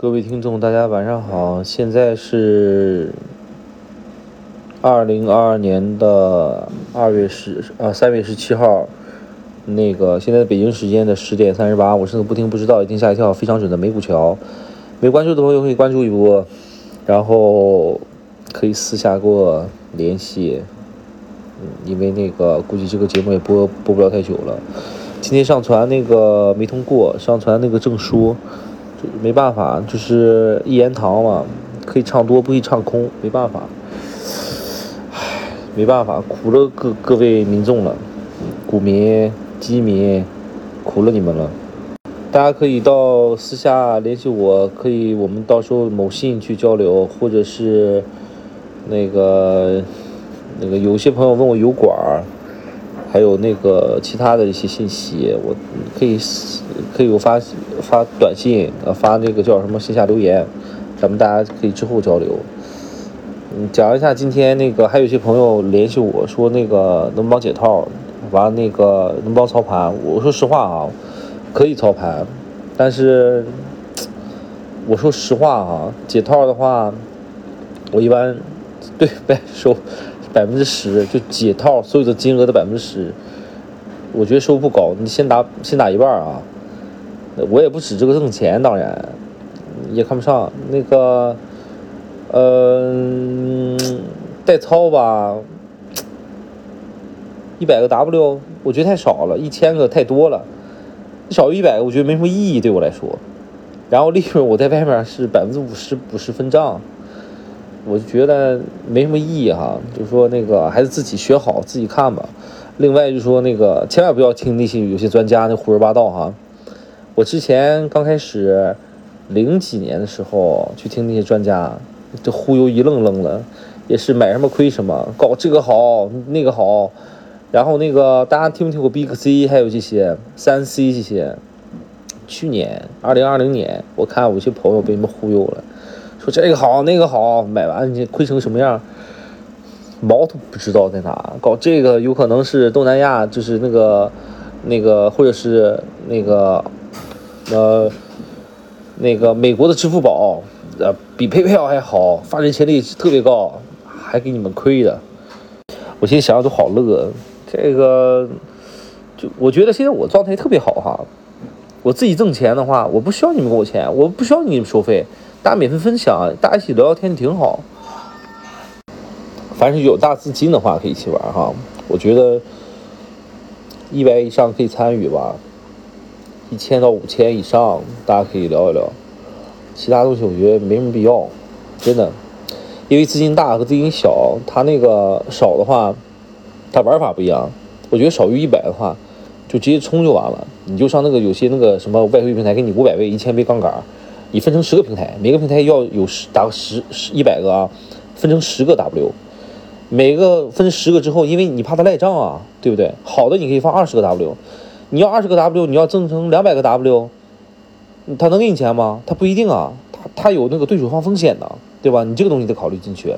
各位听众，大家晚上好，现在是二零二二年的二月十啊三月十七号，那个现在北京时间的十点三十八，我是个不听不知道一听吓一跳非常准的美股桥，没关注的朋友可以关注一波，然后可以私下给我联系，嗯，因为那个估计这个节目也播播不了太久了，今天上传那个没通过，上传那个证书。没办法，就是一言堂嘛，可以唱多，不可以唱空，没办法，唉，没办法，苦了各各位民众了，股民、基民，苦了你们了。大家可以到私下联系我，可以我们到时候某信去交流，或者是那个那个有些朋友问我油管儿。还有那个其他的一些信息，我可以可以我发发短信，呃，发那个叫什么线下留言，咱们大家可以之后交流。嗯，讲一下今天那个，还有一些朋友联系我说那个能帮解套，完了那个能帮操盘。我说实话啊，可以操盘，但是我说实话啊，解套的话，我一般 对白收。百分之十就解套所有的金额的百分之十，我觉得收入不高。你先打先打一半啊，我也不指这个挣钱，当然也看不上那个，嗯，代操吧，一百个 W 我觉得太少了，一千个太多了，少于一百个我觉得没什么意义对我来说。然后利润我在外面是百分之五十五十分账。我就觉得没什么意义哈，就是说那个还是自己学好，自己看吧。另外就是说那个千万不要听那些有些专家那胡说八道哈。我之前刚开始零几年的时候去听那些专家，这忽悠一愣愣的，也是买什么亏什么，搞这个好那个好。然后那个大家听没听过 Big C，还有这些三 C 这些。去年二零二零年，我看我些朋友被你们忽悠了。说这个好那个好，买完你亏成什么样，毛都不知道在哪。搞这个有可能是东南亚，就是那个那个，或者是那个呃那个美国的支付宝，呃比 PayPal 还好，发展潜力特别高，还给你们亏的。我现在想想都好乐。这个就我觉得现在我状态特别好哈，我自己挣钱的话，我不需要你们给我钱，我不需要你们收费。大家免费分享，大家一起聊聊天挺好。凡是有大资金的话，可以一起玩哈。我觉得一百以上可以参与吧，一千到五千以上大家可以聊一聊。其他东西我觉得没什么必要，真的。因为资金大和资金小，它那个少的话，它玩法不一样。我觉得少于一百的话，就直接冲就完了。你就上那个有些那个什么外汇平台，给你五百倍、一千倍杠杆。你分成十个平台，每个平台要有十打个十十一百个啊，分成十个 W，每个分十个之后，因为你怕它赖账啊，对不对？好的你可以放二十个 W，你要二十个 W，你要增成两百个 W，他能给你钱吗？他不一定啊，他他有那个对手方风险的，对吧？你这个东西得考虑进去，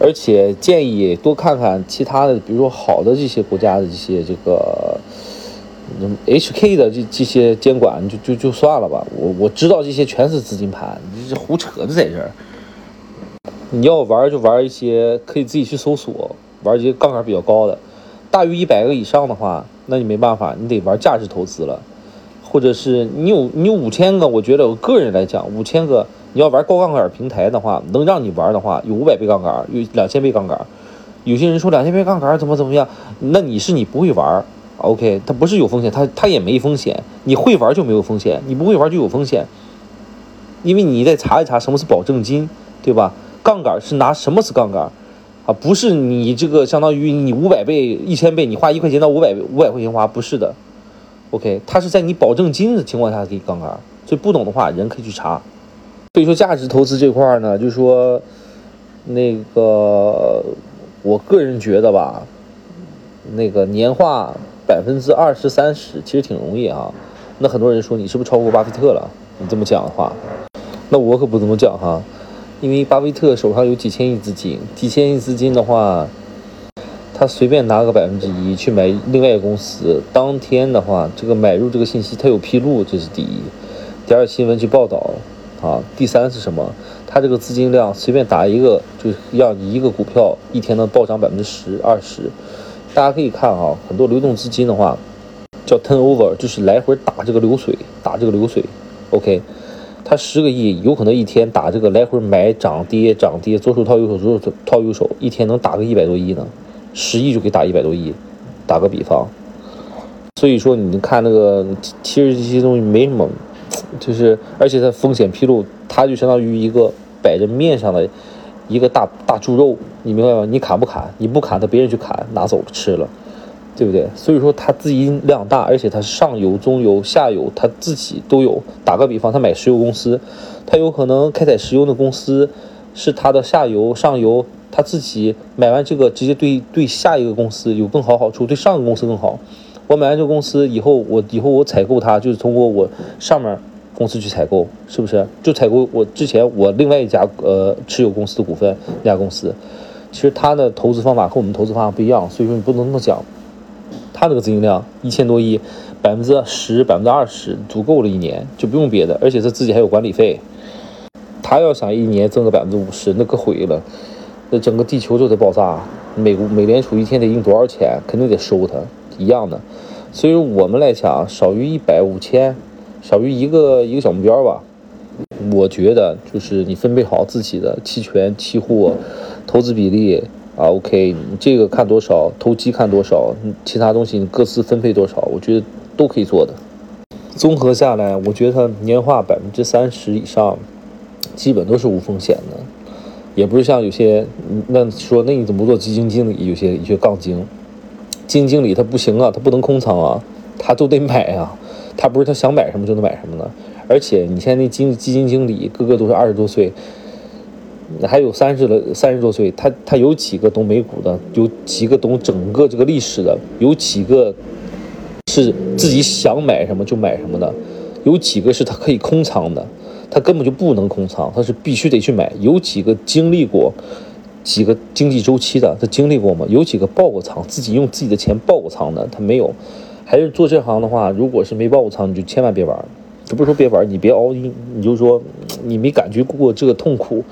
而且建议多看看其他的，比如说好的这些国家的这些这个。H K 的这这些监管就就就算了吧，我我知道这些全是资金盘，这胡扯的在这儿。你要玩就玩一些可以自己去搜索，玩一些杠杆比较高的，大于一百个以上的话，那你没办法，你得玩价值投资了，或者是你有你有五千个，我觉得我个人来讲，五千个你要玩高杠杆平台的话，能让你玩的话，有五百倍杠杆，有两千倍杠杆。有些人说两千倍杠杆怎么怎么样，那你是你不会玩。OK，它不是有风险，它它也没风险。你会玩就没有风险，你不会玩就有风险。因为你得查一查什么是保证金，对吧？杠杆是拿什么是杠杆啊？不是你这个相当于你五百倍、一千倍，你花一块钱到五百五百块钱花，不是的。OK，它是在你保证金的情况下给杠杆。所以不懂的话，人可以去查。所以说价值投资这块呢，就是说那个我个人觉得吧，那个年化。百分之二十三十其实挺容易啊，那很多人说你是不是超过巴菲特了？你这么讲的话，那我可不这么讲哈，因为巴菲特手上有几千亿资金，几千亿资金的话，他随便拿个百分之一去买另外一个公司，当天的话，这个买入这个信息他有披露，这是第一；第二，新闻去报道，啊。第三是什么？它这个资金量随便打一个，就是让一个股票一天能暴涨百分之十、二十。大家可以看啊，很多流动资金的话叫 turnover，就是来回打这个流水，打这个流水。OK，它十个亿有可能一天打这个来回买涨跌涨跌，左手套右手，左手套右手，一天能打个一百多亿呢。十亿就可以打一百多亿，打个比方。所以说，你看那个，其实这些东西没什么，就是而且它风险披露，它就相当于一个摆着面上的一个大大猪肉，你明白吗？你砍不砍？你不砍，他别人去砍，拿走吃了，对不对？所以说，它资金量大，而且它是上游、中游、下游，它自己都有。打个比方，他买石油公司，他有可能开采石油的公司是他的下游、上游，他自己买完这个，直接对对下一个公司有更好好处，对上个公司更好。我买完这个公司以后，我以后我采购它就是通过我上面公司去采购，是不是？就采购我之前我另外一家呃持有公司的股份那家公司，其实他的投资方法和我们投资方法不一样，所以说你不能那么讲。他那个资金量一千多亿，百分之十、百分之二十足够了，一年就不用别的，而且他自己还有管理费。他要想一年挣个百分之五十，那可毁了，那整个地球就得爆炸。美国美联储一天得印多少钱？肯定得收他。一样的，所以我们来讲，少于一百五千，少于一个一个小目标吧。我觉得就是你分配好自己的期权、期货投资比例啊，OK，这个看多少，投机看多少，其他东西你各自分配多少，我觉得都可以做的。综合下来，我觉得年化百分之三十以上，基本都是无风险的，也不是像有些那说那你怎么不做基金经理？有些有些杠精。基金经理他不行啊，他不能空仓啊，他都得买啊，他不是他想买什么就能买什么的。而且你现在那基基金经理个个都是二十多岁，还有三十的三十多岁，他他有几个懂美股的，有几个懂整个这个历史的，有几个是自己想买什么就买什么的，有几个是他可以空仓的，他根本就不能空仓，他是必须得去买。有几个经历过。几个经济周期的，他经历过吗？有几个爆过仓，自己用自己的钱爆过仓的，他没有。还是做这行的话，如果是没爆过仓，你就千万别玩。这不是说别玩，你别熬一，你就说你没感觉过这个痛苦。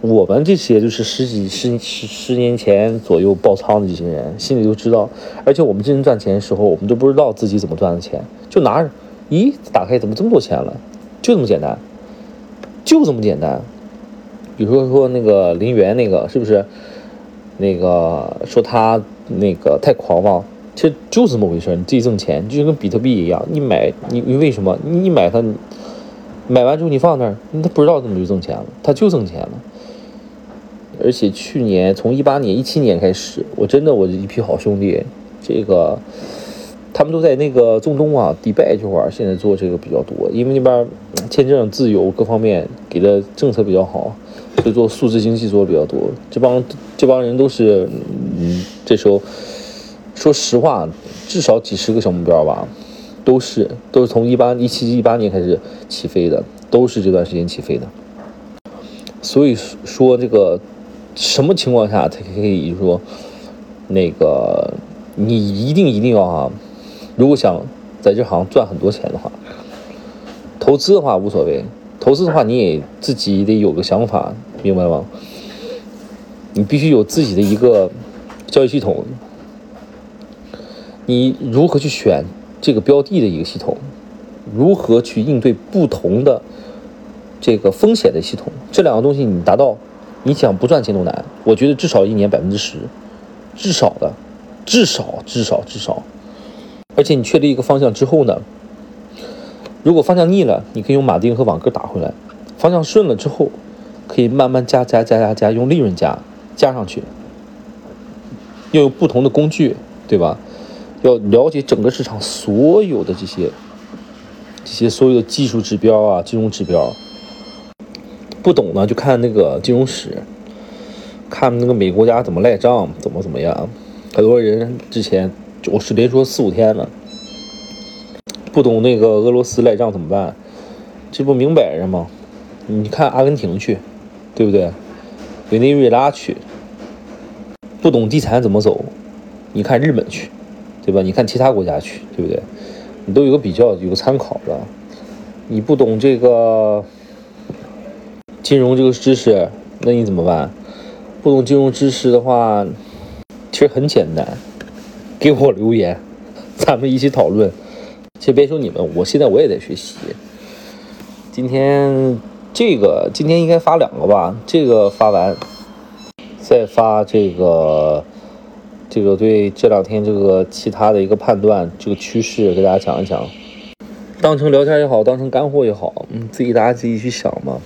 我们这些就是十几、十十十年前左右爆仓的这些人，心里都知道。而且我们真正赚钱的时候，我们都不知道自己怎么赚的钱，就拿着，咦，打开怎么这么多钱了？就这么简单，就这么简单。比如说说那个林园那个是不是？那个说他那个太狂妄，这就是这么回事你自己挣钱，就跟比特币一样，你买你你为什么？你买它，买完之后你放那儿，他不知道怎么就挣钱了，他就挣钱了。而且去年从一八年、一七年开始，我真的我一批好兄弟，这个他们都在那个中东啊、迪拜这块儿，现在做这个比较多，因为那边签证自由，各方面给的政策比较好。就做数字经济做的比较多，这帮这帮人都是，嗯，这时候说实话，至少几十个小目标吧，都是都是从一八一七一八年开始起飞的，都是这段时间起飞的。所以说这个什么情况下才可以说那个你一定一定要啊，如果想在这行赚很多钱的话，投资的话无所谓。投资的话，你也自己得有个想法，明白吗？你必须有自己的一个交易系统。你如何去选这个标的的一个系统？如何去应对不同的这个风险的系统？这两个东西你达到，你想不赚钱都难。我觉得至少一年百分之十，至少的，至少至少至少。而且你确立一个方向之后呢？如果方向逆了，你可以用马丁和网格打回来；方向顺了之后，可以慢慢加加加加加，用利润加加上去。要有不同的工具，对吧？要了解整个市场所有的这些这些所有的技术指标啊、金融指标。不懂呢，就看那个金融史，看那个美国家怎么赖账，怎么怎么样。很多人之前我是连说四五天了。不懂那个俄罗斯赖账怎么办？这不明摆着吗？你看阿根廷去，对不对？委内瑞拉去。不懂地产怎么走？你看日本去，对吧？你看其他国家去，对不对？你都有个比较，有个参考的。你不懂这个金融这个知识，那你怎么办？不懂金融知识的话，其实很简单，给我留言，咱们一起讨论。先别说你们，我现在我也在学习。今天这个今天应该发两个吧？这个发完，再发这个这个对这两天这个其他的一个判断，这个趋势给大家讲一讲。当成聊天也好，当成干货也好，嗯，自己大家自己去想嘛。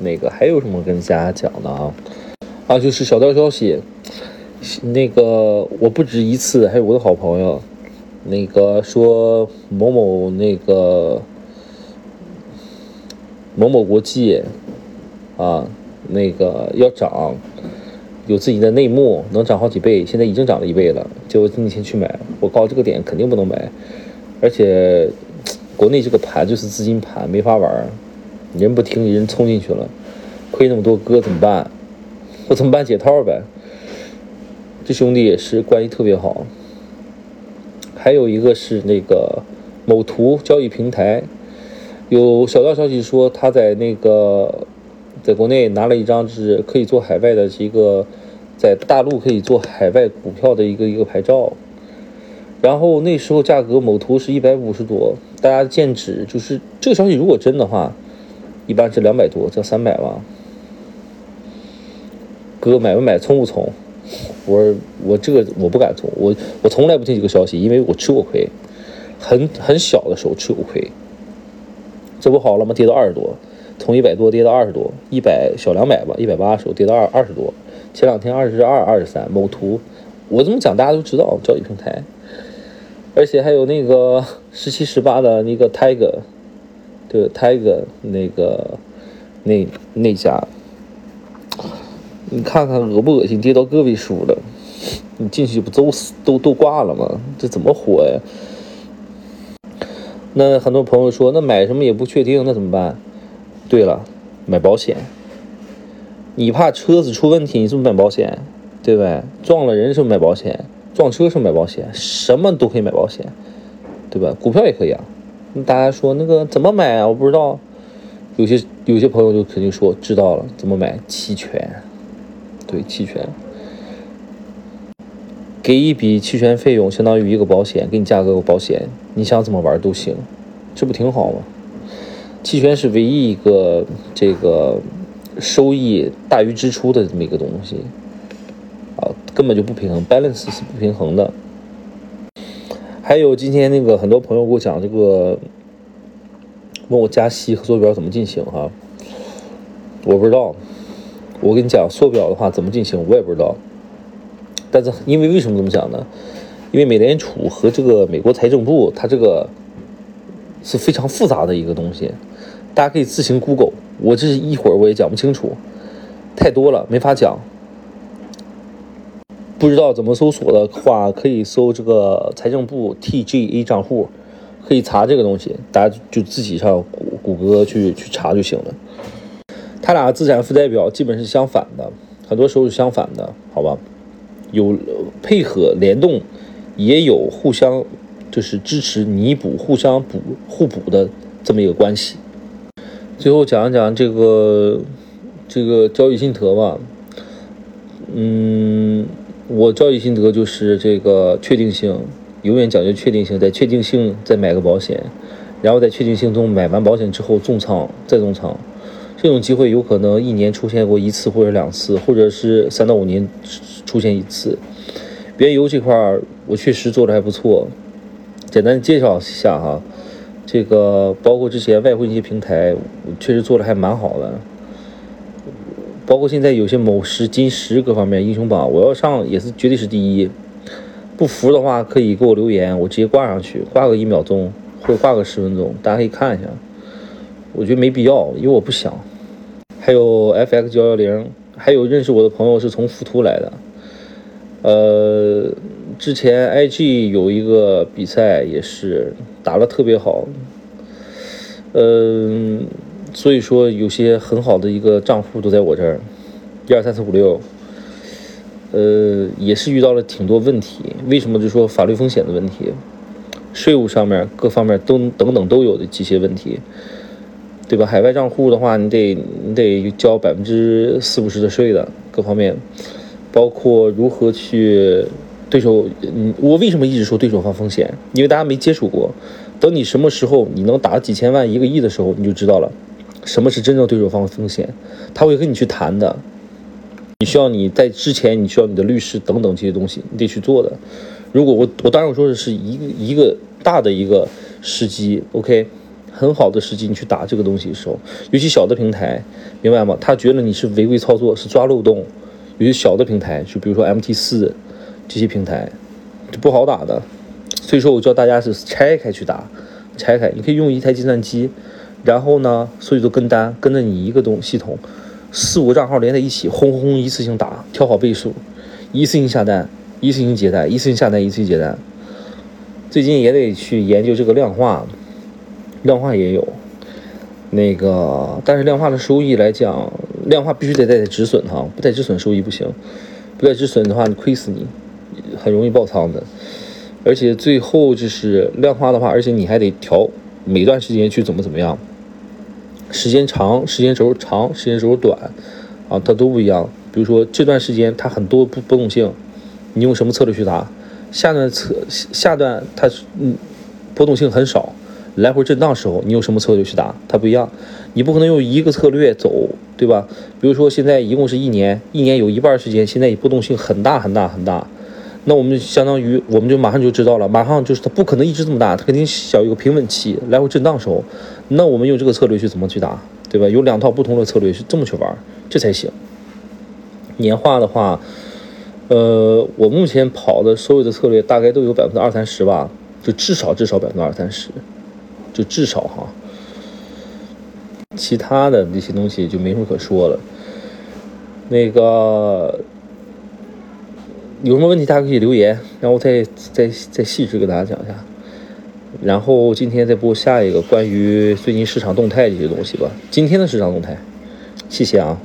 那个还有什么跟大家讲的啊？啊，就是小道消息，那个我不止一次，还有我的好朋友，那个说某某那个某某国际啊，那个要涨，有自己的内幕，能涨好几倍，现在已经涨了一倍了。结果今天去买，我告这个点肯定不能买，而且。国内这个盘就是资金盘，没法玩人不听，人冲进去了，亏那么多哥怎么办？我怎么办？解套呗。这兄弟也是关系特别好。还有一个是那个某图交易平台，有小道消息说他在那个在国内拿了一张是可以做海外的一个在大陆可以做海外股票的一个一个牌照。然后那时候价格某图是一百五十多，大家见指就是这个消息如果真的话，一般是两百多，这三百吧。哥买不买，冲不冲？我我这个我不敢冲，我我从来不听这个消息，因为我吃过亏，很很小的时候吃过亏。这不好了吗？跌到二十多，从一百多跌到二十多，一百小两百吧，一百八十多跌到二二十多，前两天二十二、二十三。某图，我这么讲大家都知道，交易平台。而且还有那个十七十八的那个 Tiger，对 Tiger 那个那那家，你看看恶不恶心？跌到个位数了，你进去不都死都都挂了吗？这怎么活呀？那很多朋友说，那买什么也不确定，那怎么办？对了，买保险。你怕车子出问题，你是不是买保险？对不对？撞了人是不是买保险？撞车是买保险，什么都可以买保险，对吧？股票也可以啊。大家说那个怎么买啊？我不知道。有些有些朋友就肯定说知道了，怎么买？期权，对，期权，给一笔期权费用，相当于一个保险，给你价格个保险，你想怎么玩都行，这不挺好吗？期权是唯一一个这个收益大于支出的这么一个东西啊。根本就不平衡，balance 是不平衡的。还有今天那个很多朋友给我讲这个，问我加息和缩表怎么进行哈，我不知道。我跟你讲，缩表的话怎么进行我也不知道。但是因为为什么这么讲呢？因为美联储和这个美国财政部，它这个是非常复杂的一个东西，大家可以自行 Google。我这是一会儿我也讲不清楚，太多了没法讲。不知道怎么搜索的话，可以搜这个财政部 TGA 账户，可以查这个东西，大家就自己上谷谷歌去去查就行了。它俩资产负债表基本是相反的，很多时候是相反的，好吧？有配合联动，也有互相就是支持弥补、互相补互补的这么一个关系。最后讲一讲这个这个交易心得吧，嗯。我交易心得就是这个确定性，永远讲究确定性，在确定性再买个保险，然后在确定性中买完保险之后重仓再重仓，这种机会有可能一年出现过一次或者两次，或者是三到五年出现一次。原油这块儿我确实做的还不错，简单介绍一下哈，这个包括之前外汇一些平台，确实做的还蛮好的。包括现在有些某石、金石各方面英雄榜，我要上也是绝对是第一。不服的话可以给我留言，我直接挂上去，挂个一秒钟或者挂个十分钟，大家可以看一下。我觉得没必要，因为我不想。还有 FX 幺幺零，还有认识我的朋友是从富途来的。呃，之前 IG 有一个比赛也是打得特别好。嗯。所以说，有些很好的一个账户都在我这儿，一二三四五六，呃，也是遇到了挺多问题。为什么？就说法律风险的问题，税务上面各方面都等等都有的这些问题。对吧？海外账户的话，你得你得交百分之四五十的税的，各方面，包括如何去对手，嗯，我为什么一直说对手方风险？因为大家没接触过，等你什么时候你能打几千万、一个亿的时候，你就知道了，什么是真正对手方风险，他会跟你去谈的。你需要你在之前，你需要你的律师等等这些东西，你得去做的。如果我我当然我说的是一个一个大的一个时机，OK，很好的时机，你去打这个东西的时候，尤其小的平台，明白吗？他觉得你是违规操作，是抓漏洞。有些小的平台，就比如说 MT 四这些平台，就不好打的。所以说我教大家是拆开去打，拆开，你可以用一台计算机，然后呢，所有都跟单，跟着你一个东系统。四五个账号连在一起，轰轰轰一次性打，调好倍数，一次性下单，一次性接单，一次性下单，一次性接单。最近也得去研究这个量化，量化也有，那个但是量化的收益来讲，量化必须得带止损哈，不带止损收益不行，不带止损的话你亏死你，很容易爆仓的。而且最后就是量化的话，而且你还得调每段时间去怎么怎么样。时间长，时间轴长，时间轴短，啊，它都不一样。比如说这段时间它很多波波动性，你用什么策略去打？下段策下段它嗯波动性很少，来回震荡时候你用什么策略去打？它不一样。你不可能用一个策略走，对吧？比如说现在一共是一年，一年有一半时间现在波动性很大很大很大。那我们就相当于，我们就马上就知道了，马上就是它不可能一直这么大，它肯定小一个平稳期，来回震荡时候，那我们用这个策略去怎么去打，对吧？有两套不同的策略是这么去玩，这才行。年化的话，呃，我目前跑的所有的策略大概都有百分之二三十吧，就至少至少百分之二三十，就至少哈。其他的那些东西就没什么可说了，那个。有什么问题大家可以留言，然后再再再细致给大家讲一下。然后今天再播下一个关于最近市场动态这些东西吧。今天的市场动态，谢谢啊。